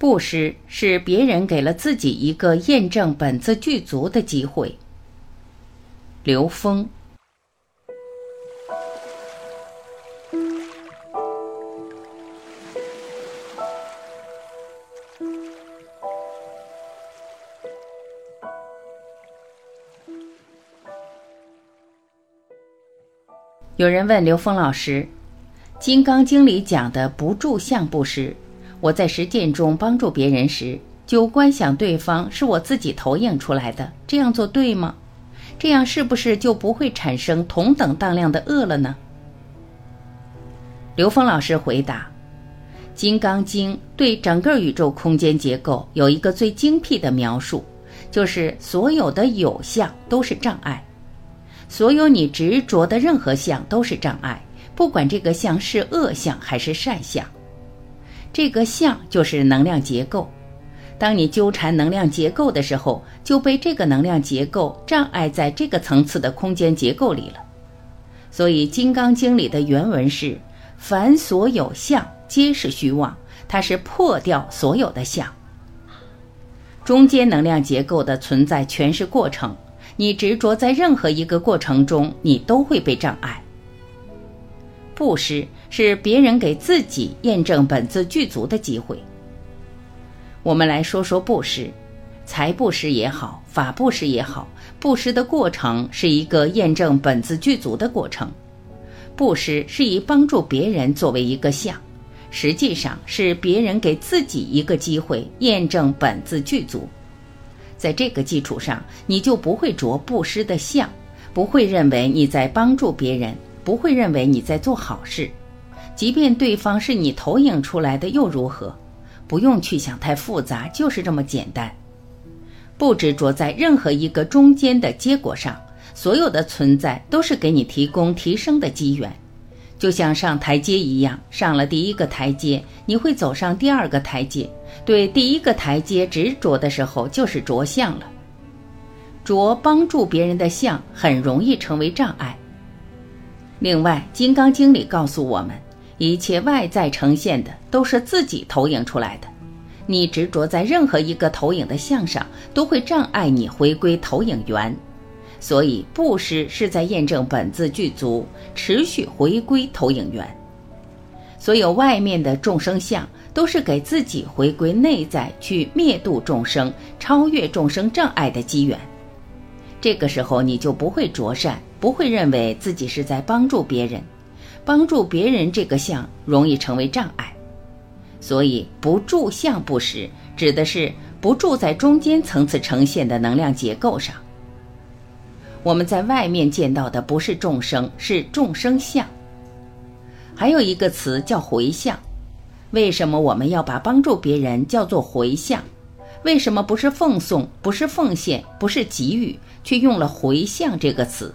布施是别人给了自己一个验证本自具足的机会。刘峰。有人问刘峰老师，《金刚经》里讲的不住相布施。我在实践中帮助别人时，就观想对方是我自己投影出来的，这样做对吗？这样是不是就不会产生同等当量的恶了呢？刘峰老师回答：《金刚经》对整个宇宙空间结构有一个最精辟的描述，就是所有的有相都是障碍，所有你执着的任何相都是障碍，不管这个相是恶相还是善相。这个相就是能量结构，当你纠缠能量结构的时候，就被这个能量结构障碍在这个层次的空间结构里了。所以《金刚经》里的原文是：“凡所有相，皆是虚妄。”它是破掉所有的相。中间能量结构的存在全是过程，你执着在任何一个过程中，你都会被障碍。布施是别人给自己验证本自具足的机会。我们来说说布施，财布施也好，法布施也好，布施的过程是一个验证本自具足的过程。布施是以帮助别人作为一个相，实际上是别人给自己一个机会验证本自具足。在这个基础上，你就不会着布施的相，不会认为你在帮助别人。不会认为你在做好事，即便对方是你投影出来的又如何？不用去想太复杂，就是这么简单。不执着在任何一个中间的结果上，所有的存在都是给你提供提升的机缘，就像上台阶一样，上了第一个台阶，你会走上第二个台阶。对第一个台阶执着的时候，就是着相了。着帮助别人的相，很容易成为障碍。另外，《金刚经》里告诉我们，一切外在呈现的都是自己投影出来的。你执着在任何一个投影的相上，都会障碍你回归投影源。所以，布施是在验证本自具足，持续回归投影源。所有外面的众生相，都是给自己回归内在，去灭度众生、超越众生障碍的机缘。这个时候，你就不会着善。不会认为自己是在帮助别人，帮助别人这个相容易成为障碍，所以不住相不实，指的是不住在中间层次呈现的能量结构上。我们在外面见到的不是众生，是众生相。还有一个词叫回向，为什么我们要把帮助别人叫做回向？为什么不是奉送，不是奉献，不是给予，却用了回向这个词？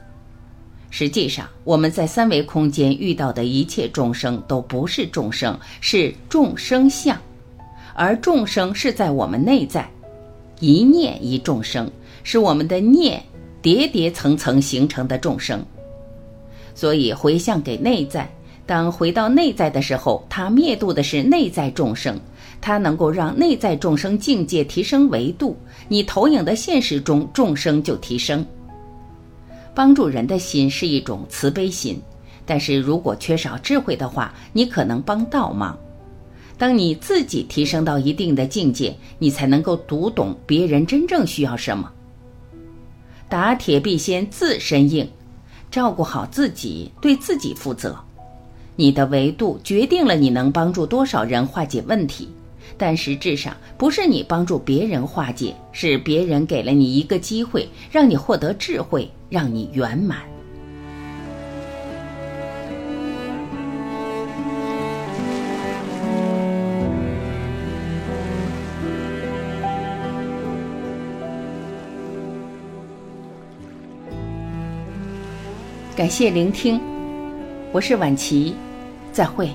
实际上，我们在三维空间遇到的一切众生都不是众生，是众生相，而众生是在我们内在，一念一众生，是我们的念叠叠层层形成的众生。所以回向给内在，当回到内在的时候，它灭度的是内在众生，它能够让内在众生境界提升维度，你投影的现实中众生就提升。帮助人的心是一种慈悲心，但是如果缺少智慧的话，你可能帮倒忙。当你自己提升到一定的境界，你才能够读懂别人真正需要什么。打铁必先自身硬，照顾好自己，对自己负责。你的维度决定了你能帮助多少人化解问题。但实质上不是你帮助别人化解，是别人给了你一个机会，让你获得智慧，让你圆满。感谢聆听，我是晚琪，再会。